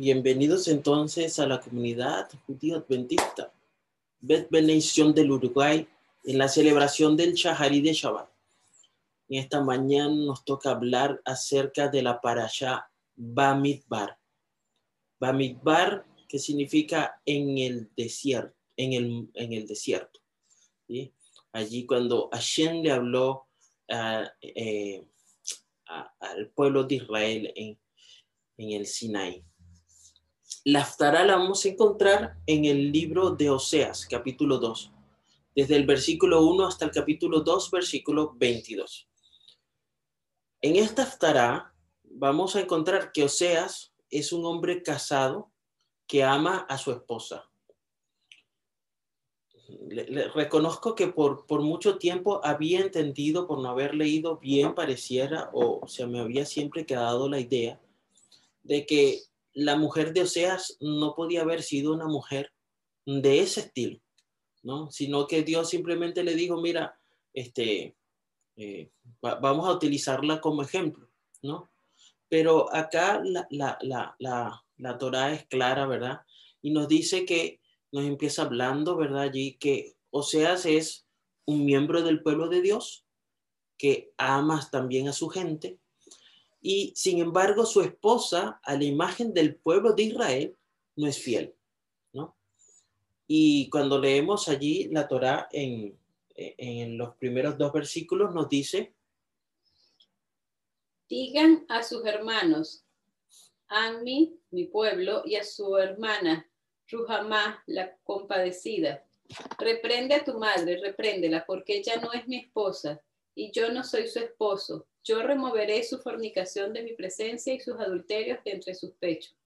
bienvenidos entonces a la comunidad judío adventista, Bet Benedición del Uruguay, en la celebración del Shaharí de Shabbat. En esta mañana nos toca hablar acerca de la parasha Bamidbar. Bamidbar, que significa en el desierto, en el, en el desierto. Allí cuando Hashem le habló eh, al pueblo de Israel en, en el Sinaí. La Aftará la vamos a encontrar en el libro de Oseas, capítulo 2, desde el versículo 1 hasta el capítulo 2, versículo 22. En esta Aftará vamos a encontrar que Oseas es un hombre casado que ama a su esposa. Le, reconozco que por, por mucho tiempo había entendido, por no haber leído bien, pareciera, o se me había siempre quedado la idea de que la mujer de Oseas no podía haber sido una mujer de ese estilo, ¿no? Sino que Dios simplemente le dijo, mira, este, eh, vamos a utilizarla como ejemplo, ¿no? Pero acá la, la, la, la, Torah es clara, ¿verdad? Y nos dice que nos empieza hablando, ¿verdad? Allí que Oseas es un miembro del pueblo de Dios, que ama también a su gente, y sin embargo su esposa, a la imagen del pueblo de Israel, no es fiel, ¿no? Y cuando leemos allí la Torá en, en los primeros dos versículos, nos dice, digan a sus hermanos, Anmi, mi pueblo, y a su hermana, Ruhamá, la compadecida, reprende a tu madre, repréndela, porque ella no es mi esposa, y yo no soy su esposo yo removeré su fornicación de mi presencia y sus adulterios de entre sus pechos.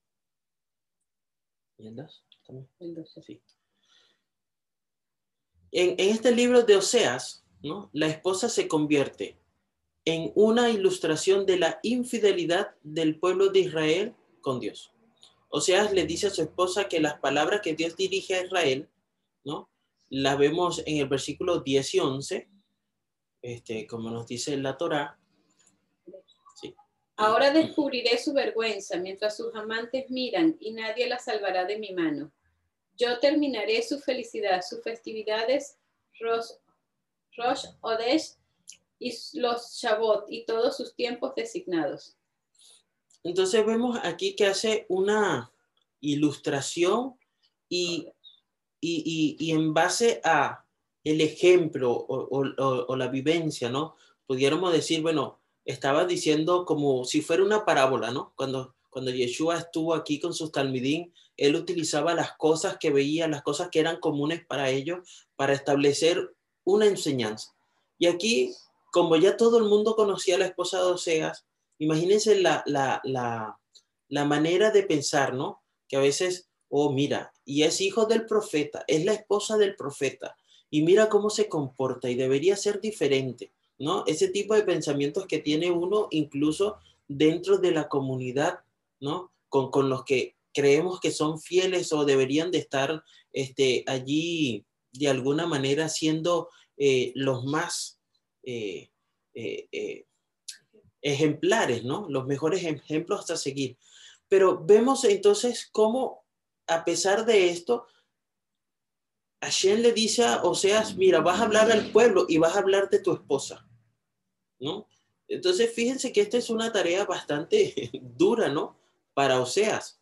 ¿Y el Sí. En, este libro de Oseas, ¿no? la esposa se convierte en una ilustración de la infidelidad del pueblo de Israel con Dios. Oseas le dice a su esposa que las palabras que Dios dirige a Israel, ¿no? Las vemos en el versículo 10 y 11, este, como nos dice la Torá, Ahora descubriré su vergüenza mientras sus amantes miran y nadie la salvará de mi mano. Yo terminaré su felicidad, sus festividades, Rosh, Rosh Odesh y los Shabbat y todos sus tiempos designados. Entonces vemos aquí que hace una ilustración y, y, y, en base a el ejemplo o, o, o la vivencia, ¿no? Pudiéramos decir, bueno, estaba diciendo como si fuera una parábola, ¿no? Cuando, cuando Yeshua estuvo aquí con sus talmidín, él utilizaba las cosas que veía, las cosas que eran comunes para ellos, para establecer una enseñanza. Y aquí, como ya todo el mundo conocía a la esposa de Oseas, imagínense la, la, la, la manera de pensar, ¿no? Que a veces, oh, mira, y es hijo del profeta, es la esposa del profeta, y mira cómo se comporta y debería ser diferente ¿no? Ese tipo de pensamientos que tiene uno incluso dentro de la comunidad, ¿no? Con, los que creemos que son fieles o deberían de estar este, allí de alguna manera siendo eh, los más eh, eh, ejemplares, ¿no? Los mejores ejemplos a seguir. Pero vemos entonces cómo, a pesar de esto, Hashem le dice a Oseas, mira, vas a hablar al pueblo y vas a hablar de tu esposa, ¿no? Entonces, fíjense que esta es una tarea bastante dura, ¿no? Para Oseas.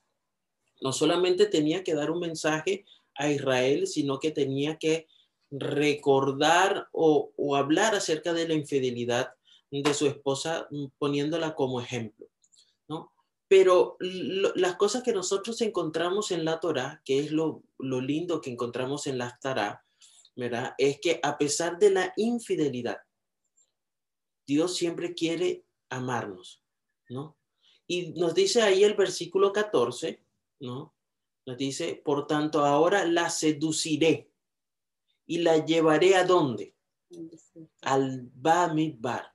No solamente tenía que dar un mensaje a Israel, sino que tenía que recordar o, hablar acerca de la infidelidad de su esposa, mm, poniéndola como ejemplo. Pero las cosas que nosotros encontramos en la Torah, que es lo, lindo que encontramos en la Torah, ¿verdad? Es que a pesar de la infidelidad, Dios siempre quiere amarnos, ¿no? Y nos dice ahí el versículo 14, ¿no? Nos dice, por tanto, ahora la seduciré y la llevaré a dónde? Al Bamidbar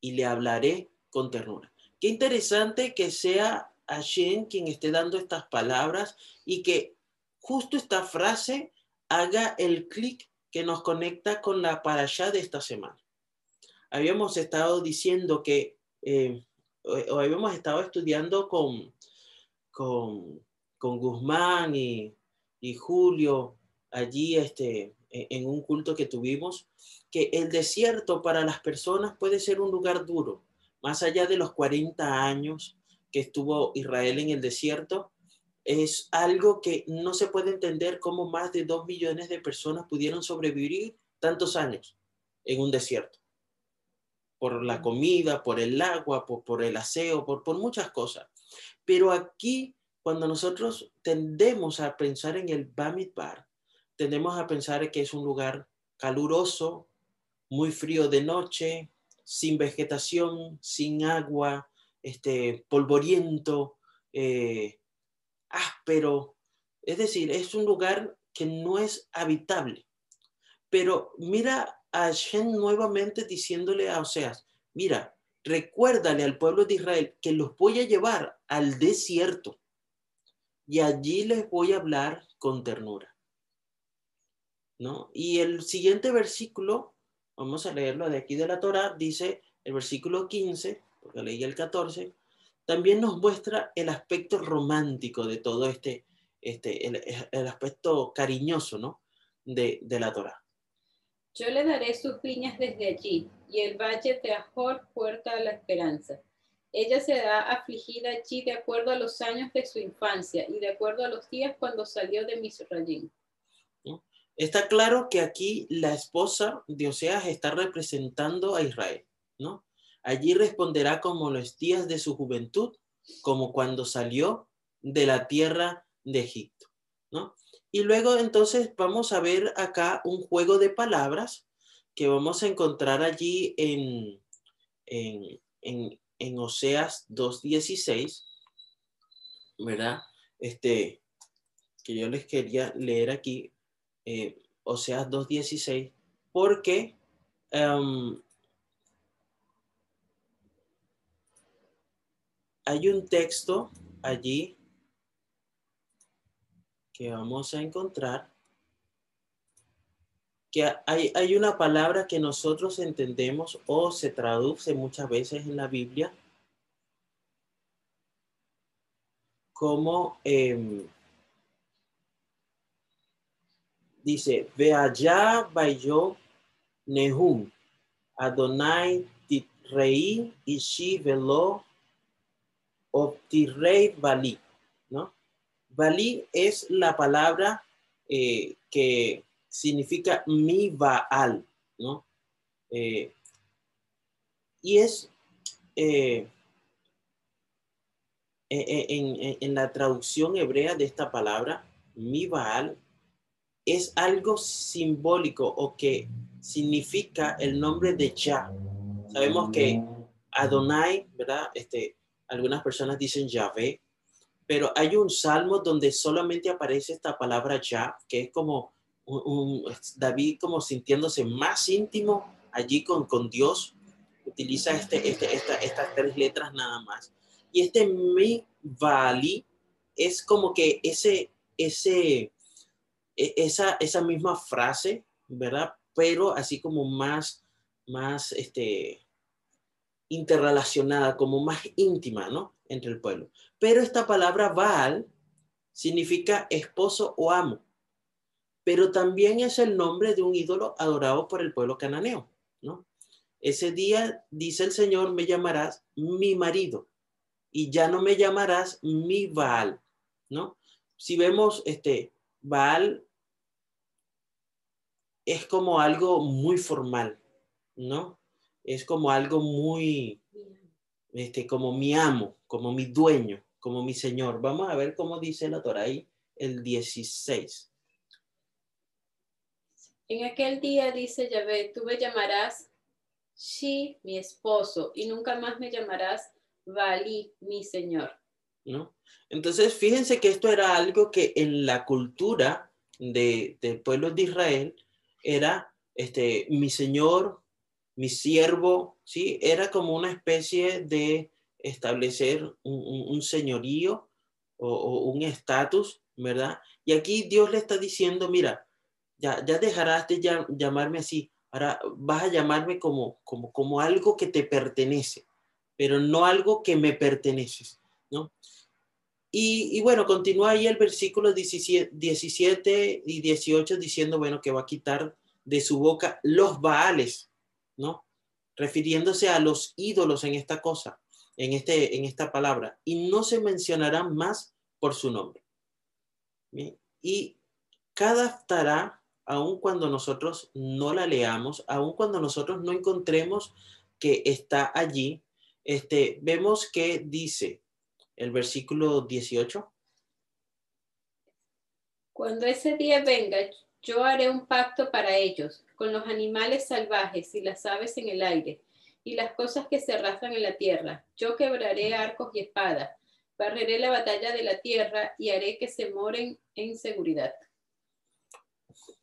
y le hablaré con ternura. Qué interesante que sea Hashem quien esté dando estas palabras y que justo esta frase haga el clic que nos conecta con la parasha de esta semana. Habíamos estado diciendo que, eh, o, habíamos estado estudiando con, con, con Guzmán y, y Julio allí este, e, en un culto que tuvimos, que el desierto para las personas puede ser un lugar duro. Más allá de los 40 años que estuvo Israel en el desierto, es algo que no se puede entender cómo más de dos millones de personas pudieron sobrevivir tantos años en un desierto. Por la comida, por el agua, por, el aseo, por, muchas cosas. Pero aquí, cuando nosotros tendemos a pensar en el Bamidbar, tendemos a pensar que es un lugar caluroso, muy frío de noche, sin vegetación, sin agua, este, polvoriento, eh, áspero. Es decir, es un lugar que no es habitable. Pero mira a Shen nuevamente diciéndole a Oseas, mira, recuérdale al pueblo de Israel que los voy a llevar al desierto y allí les voy a hablar con ternura. ¿No? Y el siguiente versículo, vamos a leerlo de aquí de la Torah, dice el versículo 15, porque leí el 14, también nos muestra el aspecto romántico de todo este, este el, aspecto cariñoso, ¿no? De, de la Torah. Yo le daré sus viñas desde allí y el valle de Ajor, puerta a la esperanza. Ella será afligida allí de acuerdo a los años de su infancia y de acuerdo a los días cuando salió de Misraim. Está claro que aquí la esposa de Oseas está representando a Israel, ¿no? Allí responderá como los días de su juventud, como cuando salió de la tierra de Egipto, ¿no? Y luego entonces vamos a ver acá un juego de palabras que vamos a encontrar allí en, en, en, en Oseas 2.16, ¿verdad? Este, que yo les quería leer aquí, eh, Oseas 2.16, porque um, hay un texto allí que vamos a encontrar que hay, hay, una palabra que nosotros entendemos o se traduce muchas veces en la Biblia como eh, dice, ve allá yo Nehum, Adonai Titrei Ishi Velo Optirei Bali, ¿no? Bali es la palabra eh, que significa mi Baal, ¿no? Eh, y es eh, en, en, la traducción hebrea de esta palabra, mi Baal, es algo simbólico o que significa el nombre de Yah. Sabemos que Adonai, ¿verdad? Este, algunas personas dicen Yahvé, pero hay un salmo donde solamente aparece esta palabra ya, que es como un, David como sintiéndose más íntimo allí con, con Dios, utiliza este, este, estas tres letras nada más. Y este mi vali es como que ese, ese, e, esa, esa misma frase, ¿verdad? Pero así como más, más, este, interrelacionada, como más íntima, ¿no? Entre el pueblo. Pero esta palabra Baal significa esposo o amo, pero también es el nombre de un ídolo adorado por el pueblo cananeo, ¿no? Ese día, dice el Señor, me llamarás mi marido y ya no me llamarás mi Baal, ¿no? Si vemos este Baal es como algo muy formal, ¿no? Es como algo muy, este, como mi amo, como mi dueño, como mi señor. Vamos a ver cómo dice la Torah ahí, el 16. En aquel día dice Yahvé, tú me llamarás Shi, mi esposo, y nunca más me llamarás Bali, mi señor. ¿No? Entonces, fíjense que esto era algo que en la cultura de, del pueblo de Israel era este, mi señor, mi siervo, ¿sí? Era como una especie de establecer un, señorío o, un estatus, ¿verdad? Y aquí Dios le está diciendo, mira, ya, ya dejarás de llamarme así, ahora vas a llamarme como, como, como algo que te pertenece, pero no algo que me pertenece, ¿no? Y, bueno, continúa ahí el versículo 17, 17 y 18 diciendo, bueno, que va a quitar de su boca los baales, ¿no? Refiriéndose a los ídolos en esta cosa, en, este, en esta palabra. Y no se mencionarán más por su nombre. Y cada estará, aun cuando nosotros no la leamos, aun cuando nosotros no encontremos que está allí, este, vemos que dice, el versículo 18. Cuando ese día venga, yo haré un pacto para ellos, con los animales salvajes y las aves en el aire, y las cosas que se arrastran en la tierra. Yo quebraré arcos y espadas, barreré la batalla de la tierra y haré que se moren en seguridad.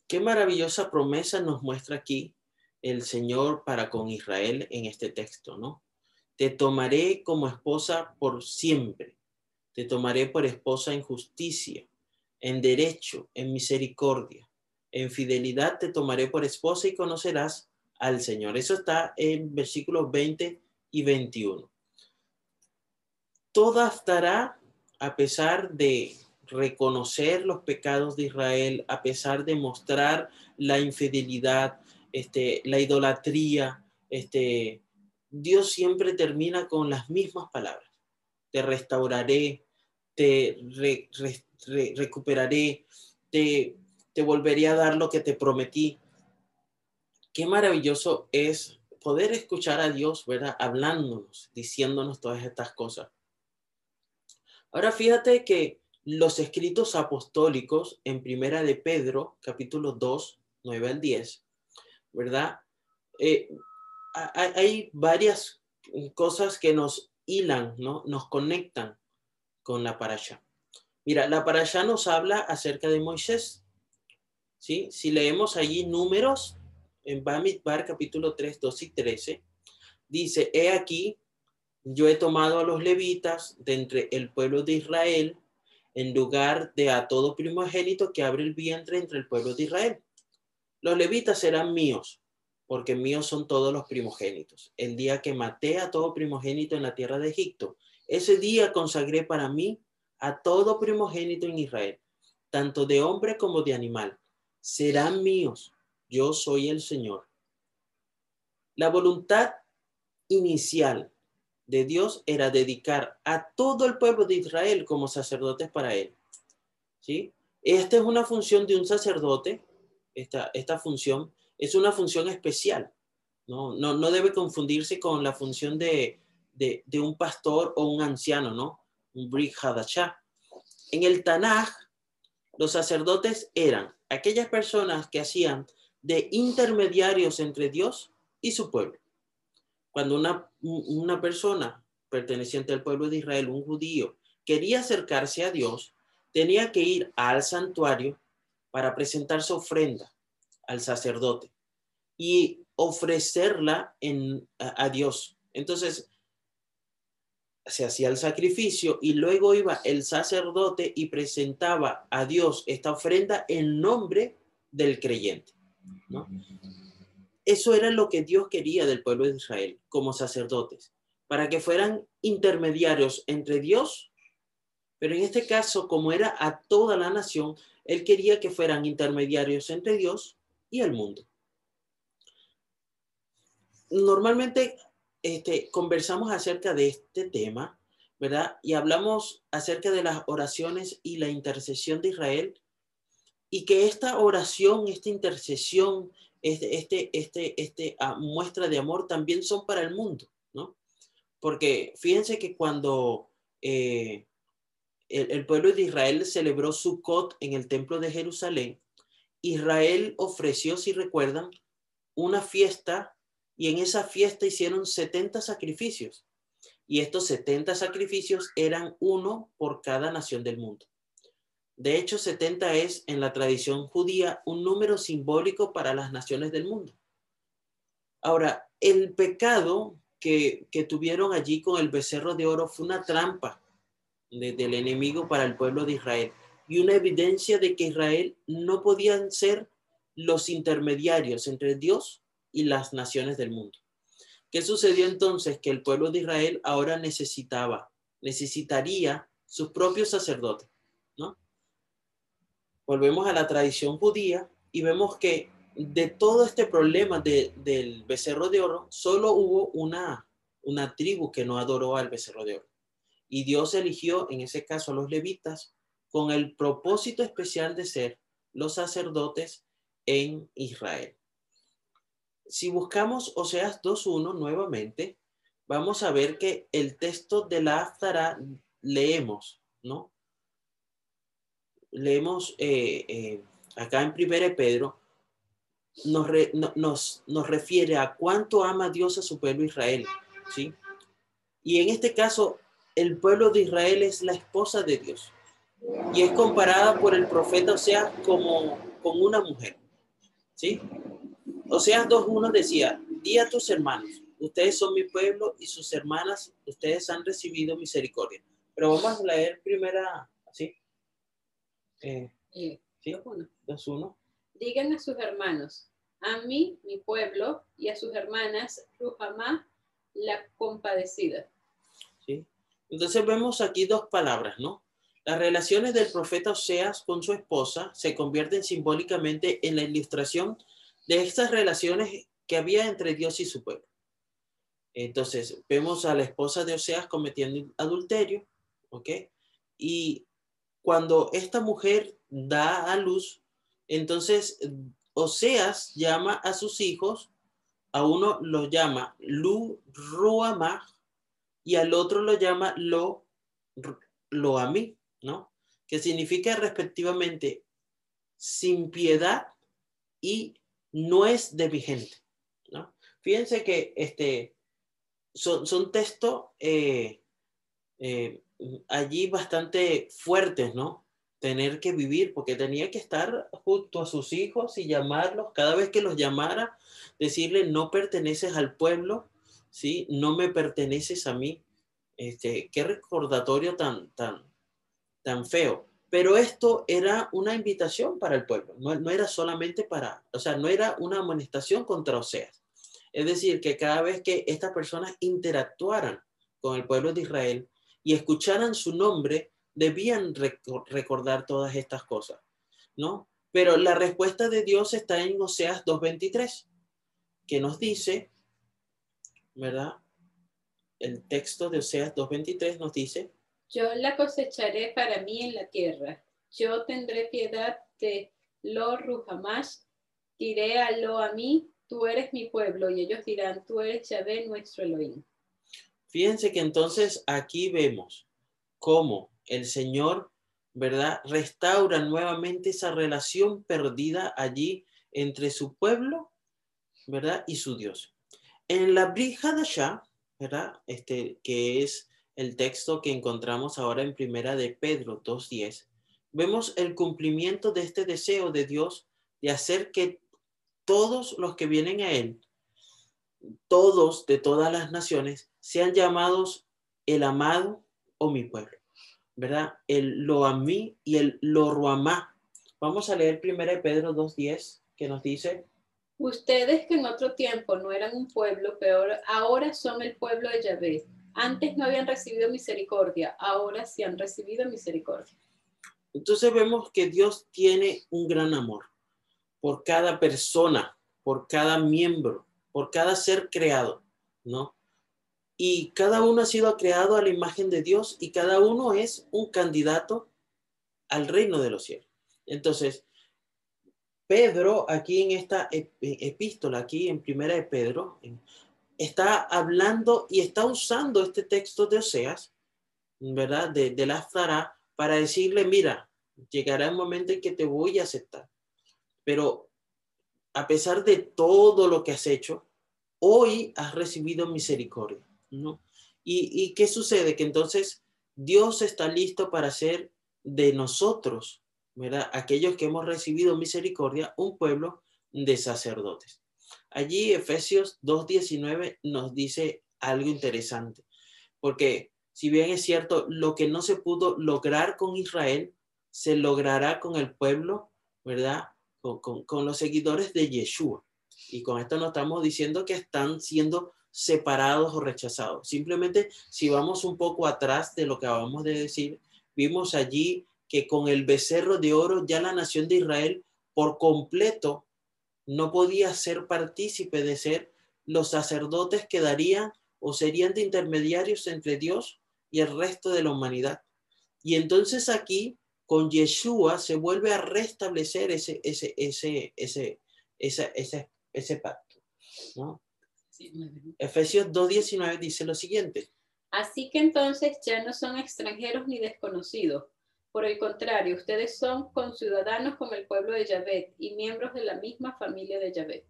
Qué maravillosa promesa nos muestra aquí el Señor para con Israel en este texto, ¿no? Te tomaré como esposa por siempre. Te tomaré por esposa en justicia, en derecho, en misericordia. En fidelidad te tomaré por esposa y conocerás al Señor. Eso está en versículos 20 y 21. Toda estará a pesar de reconocer los pecados de Israel, a pesar de mostrar la infidelidad, este, la idolatría, este, Dios siempre termina con las mismas palabras. Te restauraré, te recuperaré, te, te volveré a dar lo que te prometí. Qué maravilloso es poder escuchar a Dios, ¿verdad? Hablándonos, diciéndonos todas estas cosas. Ahora fíjate que los escritos apostólicos en Primera de Pedro, capítulo 2, 9 al 10, ¿verdad? Eh, hay varias cosas que nos hilan, ¿no? Nos conectan con la parasha. Mira, la parasha nos habla acerca de Moisés. ¿Sí? Si leemos allí números en Bamidbar capítulo 3, 2 y 13, dice, he aquí, yo he tomado a los levitas de entre el pueblo de Israel en lugar de a todo primogénito que abre el vientre entre el pueblo de Israel. Los levitas serán míos porque míos son todos los primogénitos. El día que maté a todo primogénito en la tierra de Egipto, ese día consagré para mí a todo primogénito en Israel, tanto de hombre como de animal. Serán míos, yo soy el Señor. La voluntad inicial de Dios era dedicar a todo el pueblo de Israel como sacerdotes para él. ¿Sí? Esta es una función de un sacerdote, esta, esta función es una función especial. No, no, no debe confundirse con la función de, de, un pastor o un anciano, ¿no? Un Brit En el Tanaj, los sacerdotes eran aquellas personas que hacían de intermediarios entre Dios y su pueblo. Cuando una, una persona perteneciente al pueblo de Israel, un judío, quería acercarse a Dios, tenía que ir al santuario para presentar su ofrenda al sacerdote y ofrecerla en, a, Dios. Entonces, se hacía el sacrificio y luego iba el sacerdote y presentaba a Dios esta ofrenda en nombre del creyente. Eso era lo que Dios quería del pueblo de Israel como sacerdotes, para que fueran intermediarios entre Dios, pero en este caso, como era a toda la nación, Él quería que fueran intermediarios entre Dios y el mundo. Normalmente este, conversamos acerca de este tema, ¿verdad? Y hablamos acerca de las oraciones y la intercesión de Israel y que esta oración, esta intercesión, este, este, este, este ah, muestra de amor también son para el mundo, ¿no? Porque fíjense que cuando eh, el, el, pueblo de Israel celebró Sukkot en el templo de Jerusalén, Israel ofreció, si recuerdan, una fiesta y en esa fiesta hicieron 70 sacrificios. Y estos 70 sacrificios eran uno por cada nación del mundo. De hecho, 70 es en la tradición judía un número simbólico para las naciones del mundo. Ahora, el pecado que, tuvieron allí con el becerro de oro fue una trampa del enemigo para el pueblo de Israel y una evidencia de que Israel no podían ser los intermediarios entre Dios y las naciones del mundo. ¿Qué sucedió entonces? Que el pueblo de Israel ahora necesitaba, necesitaría sus propios sacerdotes, ¿no? Volvemos a la tradición judía y vemos que de todo este problema del becerro de oro, solo hubo una, una tribu que no adoró al becerro de oro. Y Dios eligió en ese caso a los levitas con el propósito especial de ser los sacerdotes en Israel. Si buscamos Oseas 2.1 nuevamente, vamos a ver que el texto de la Aftara leemos, ¿no? Leemos eh, eh, acá en 1 Pedro, nos, nos, nos refiere a cuánto ama Dios a su pueblo Israel, ¿sí? Y en este caso, el pueblo de Israel es la esposa de Dios y es comparada por el profeta Oseas como con una mujer, ¿sí? Oseas 2.1 decía, di a tus hermanos, ustedes son mi pueblo y sus hermanas, ustedes han recibido misericordia. Pero vamos a leer primera, ¿sí? Eh, eh, ¿sí? 2.1. Digan a sus hermanos, a mí, mi pueblo, y a sus hermanas, Ruhamá, la compadecida. ¿Sí? Entonces vemos aquí dos palabras, ¿no? Las relaciones del profeta Oseas con su esposa se convierten simbólicamente en la ilustración de estas relaciones que había entre Dios y su pueblo. Entonces, vemos a la esposa de Oseas cometiendo adulterio, ¿ok? Y cuando esta mujer da a luz, entonces Oseas llama a sus hijos, a uno lo llama Lu Ruamah y al otro lo llama Lo Loami, ¿no? Que significa respectivamente sin piedad y no es de vigente, ¿no? Fíjense que este, son, son textos eh, eh, allí bastante fuertes, ¿no? Tener que vivir, porque tenía que estar junto a sus hijos y llamarlos, cada vez que los llamara, decirle, no perteneces al pueblo, ¿sí? No me perteneces a mí. Este, qué recordatorio tan, tan, tan feo. Pero esto era una invitación para el pueblo, no, era solamente para, o sea, no era una amonestación contra Oseas. Es decir, que cada vez que estas personas interactuaran con el pueblo de Israel y escucharan su nombre, debían recordar todas estas cosas, ¿no? Pero la respuesta de Dios está en Oseas 2.23, que nos dice, ¿verdad? El texto de Oseas 2.23 nos dice, yo la cosecharé para mí en la tierra. Yo tendré piedad de Lo Ruhamash. Diré a Lo a mí, tú eres mi pueblo. Y ellos dirán, tú eres Yahvé, nuestro Elohim. Fíjense que entonces aquí vemos cómo el Señor, ¿verdad? Restaura nuevamente esa relación perdida allí entre su pueblo, ¿verdad? Y su Dios. En la Brihadashah, ¿verdad? Este, que es el texto que encontramos ahora en primera de Pedro 2.10, vemos el cumplimiento de este deseo de Dios de hacer que todos los que vienen a Él, todos de todas las naciones, sean llamados el amado o mi pueblo, ¿verdad? El lo a mí y el lo ruamá. Vamos a leer primera de Pedro 2.10 que nos dice, Ustedes que en otro tiempo no eran un pueblo, peor, ahora son el pueblo de Yahvé antes no habían recibido misericordia, ahora sí han recibido misericordia. Entonces vemos que Dios tiene un gran amor por cada persona, por cada miembro, por cada ser creado, ¿no? Y cada uno ha sido creado a la imagen de Dios y cada uno es un candidato al reino de los cielos. Entonces, Pedro, aquí en esta epístola, aquí en primera de Pedro, está hablando y está usando este texto de Oseas, ¿verdad? De, de la Zara, para decirle, mira, llegará el momento en que te voy a aceptar. Pero a pesar de todo lo que has hecho, hoy has recibido misericordia, ¿no? ¿Y, y qué sucede? Que entonces Dios está listo para hacer de nosotros, ¿verdad? Aquellos que hemos recibido misericordia, un pueblo de sacerdotes. Allí Efesios 2.19 nos dice algo interesante, porque si bien es cierto, lo que no se pudo lograr con Israel, se logrará con el pueblo, ¿verdad? Con, los seguidores de Yeshua. Y con esto no estamos diciendo que están siendo separados o rechazados. Simplemente si vamos un poco atrás de lo que acabamos de decir, vimos allí que con el becerro de oro ya la nación de Israel por completo no podía ser partícipe de ser los sacerdotes que darían o serían de intermediarios entre Dios y el resto de la humanidad. Y entonces aquí con Yeshua se vuelve a restablecer ese, ese, ese, ese, ese, ese, ese pacto. ¿no? Efesios 2.19 dice lo siguiente. Así que entonces ya no son extranjeros ni desconocidos. Por el contrario, ustedes son conciudadanos con el pueblo de Yahvé y miembros de la misma familia de Yahvé.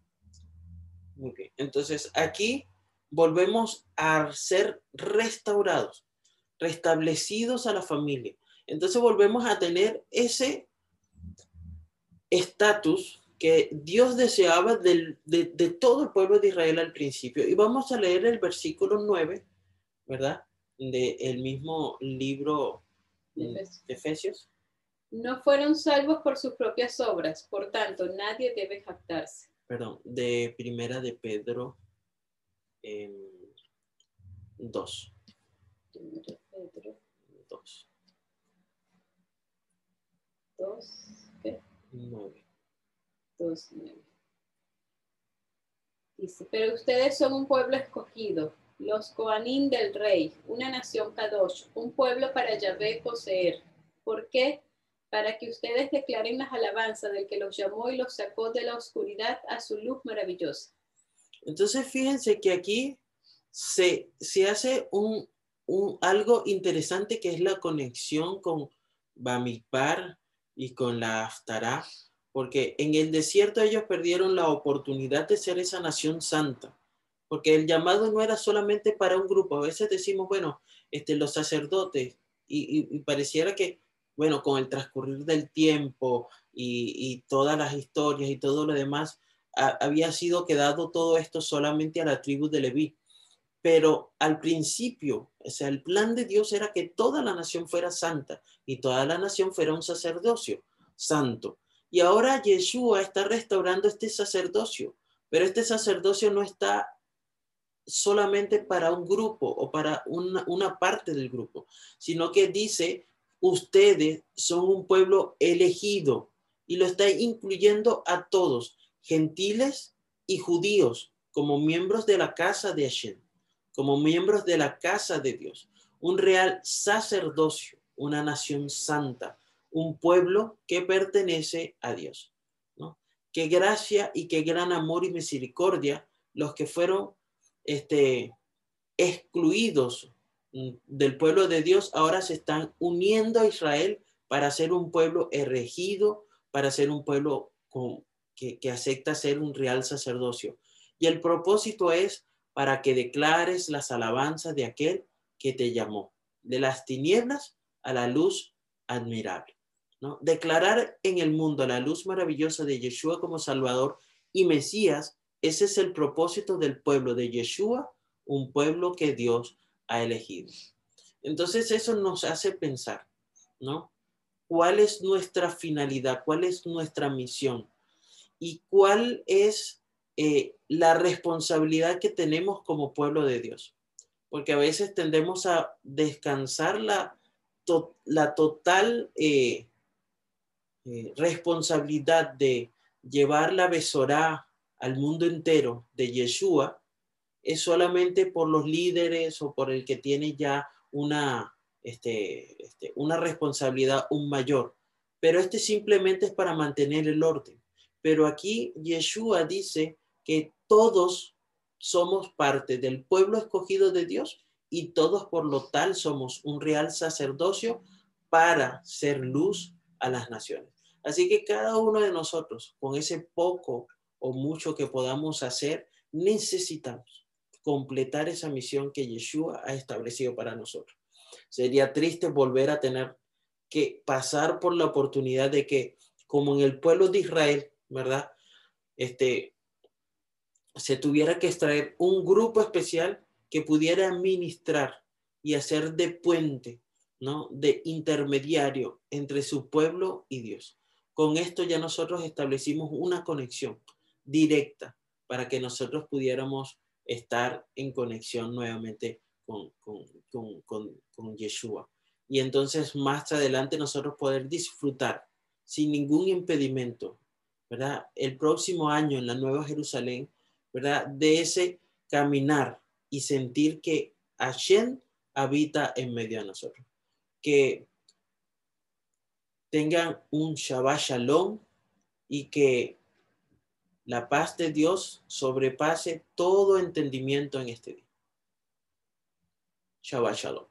Entonces aquí volvemos a ser restaurados, restablecidos a la familia. Entonces volvemos a tener ese estatus que Dios deseaba de, todo el pueblo de Israel al principio. Y vamos a leer el versículo 9, ¿verdad? Del el mismo libro de Efesios. No fueron salvos por sus propias obras, por tanto, nadie debe jactarse. Perdón, de primera de Pedro 2. Primera Pedro 2. 2, ¿qué? 9. Dice, pero ustedes son un pueblo escogido, los Coanín del rey, una nación Kadosh, un pueblo para Yahvé poseer. ¿Por qué? Para que ustedes declaren las alabanzas del que los llamó y los sacó de la oscuridad a su luz maravillosa. Entonces, fíjense que aquí se, se hace un, un, algo interesante que es la conexión con Bamidbar y con la Aftará porque en el desierto ellos perdieron la oportunidad de ser esa nación santa, porque el llamado no era solamente para un grupo. A veces decimos, bueno, este, los sacerdotes, y, pareciera que, bueno, con el transcurrir del tiempo y, todas las historias y todo lo demás, había sido quedado todo esto solamente a la tribu de Leví. Pero al principio, o sea, el plan de Dios era que toda la nación fuera santa y toda la nación fuera un sacerdocio santo. Y ahora Yeshua está restaurando este sacerdocio, pero este sacerdocio no está solamente para un grupo o para una, una parte del grupo, sino que dice, ustedes son un pueblo elegido y lo está incluyendo a todos, gentiles y judíos, como miembros de la casa de Hashem, como miembros de la casa de Dios, un real sacerdocio, una nación santa, un pueblo que pertenece a Dios. ¿no? Qué gracia y qué gran amor y misericordia los que fueron este, excluidos mm, del pueblo de Dios ahora se están uniendo a Israel para ser un pueblo erregido, para ser un pueblo con, que, que acepta ser un real sacerdocio. Y el propósito es para que declares las alabanzas de aquel que te llamó, de las tinieblas a la luz admirable. Declarar en el mundo la luz maravillosa de Yeshua como Salvador y Mesías, ese es el propósito del pueblo de Yeshua, un pueblo que Dios ha elegido. Entonces eso nos hace pensar, ¿no? ¿Cuál es nuestra finalidad? ¿Cuál es nuestra misión? ¿Y cuál es eh, la responsabilidad que tenemos como pueblo de Dios? Porque a veces tendemos a descansar la, total eh, eh, responsabilidad de llevar la Besorá al mundo entero de Yeshua es solamente por los líderes o por el que tiene ya una, este, este, una responsabilidad un mayor. Pero este simplemente es para mantener el orden. Pero aquí Yeshua dice que todos somos parte del pueblo escogido de Dios y todos por lo tal somos un real sacerdocio para ser luz a las naciones. Así que cada uno de nosotros, con ese poco o mucho que podamos hacer, necesitamos completar esa misión que Yeshua ha establecido para nosotros. Sería triste volver a tener que pasar por la oportunidad de que, como en el pueblo de Israel, ¿verdad? Este, se tuviera que extraer un grupo especial que pudiera administrar y hacer de puente ¿no? De intermediario entre su pueblo y Dios. Con esto ya nosotros establecimos una conexión directa para que nosotros pudiéramos estar en conexión nuevamente con, con, con, con, Yeshua. y entonces más adelante nosotros poder disfrutar sin ningún impedimento, ¿verdad? El próximo año en la Nueva Jerusalén, ¿verdad? De ese caminar y sentir que Hashem habita en medio de nosotros. Que tengan un Shabbat Shalom y que la paz de Dios sobrepase todo entendimiento en este día. Shabbat Shalom.